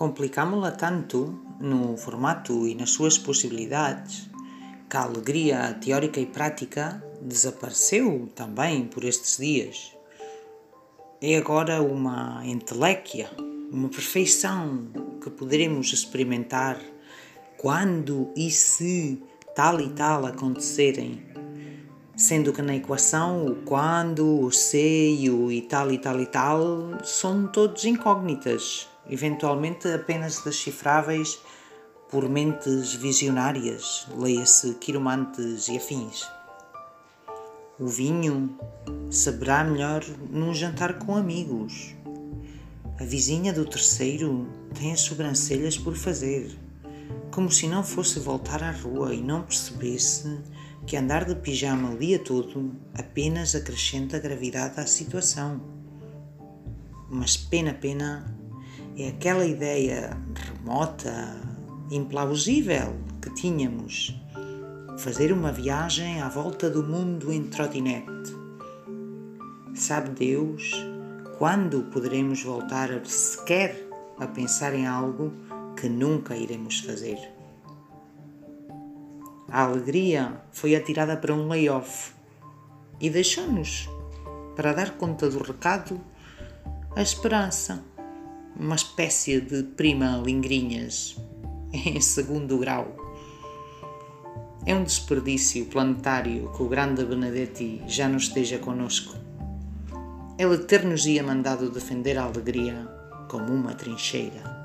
Complicámo-la tanto no formato e nas suas possibilidades que a alegria teórica e prática desapareceu também por estes dias. É agora uma entelequia, uma perfeição que poderemos experimentar quando e se tal e tal acontecerem, sendo que na equação o quando, o se e o e tal e tal e tal são todos incógnitas, eventualmente apenas decifráveis por mentes visionárias, leia-se quiromantes e afins. O vinho saberá melhor num jantar com amigos. A vizinha do terceiro tem as sobrancelhas por fazer, como se não fosse voltar à rua e não percebesse que andar de pijama o dia todo apenas acrescenta gravidade à situação. Mas pena, pena é aquela ideia remota, implausível que tínhamos fazer uma viagem à volta do mundo em trotinete. Sabe Deus quando poderemos voltar a sequer a pensar em algo que nunca iremos fazer. A alegria foi atirada para um layoff e deixou-nos, para dar conta do recado, a esperança, uma espécie de prima lingrinhas em segundo grau. É um desperdício planetário que o grande Benedetti já não esteja conosco. Ele ter-nos-ia mandado defender a alegria como uma trincheira.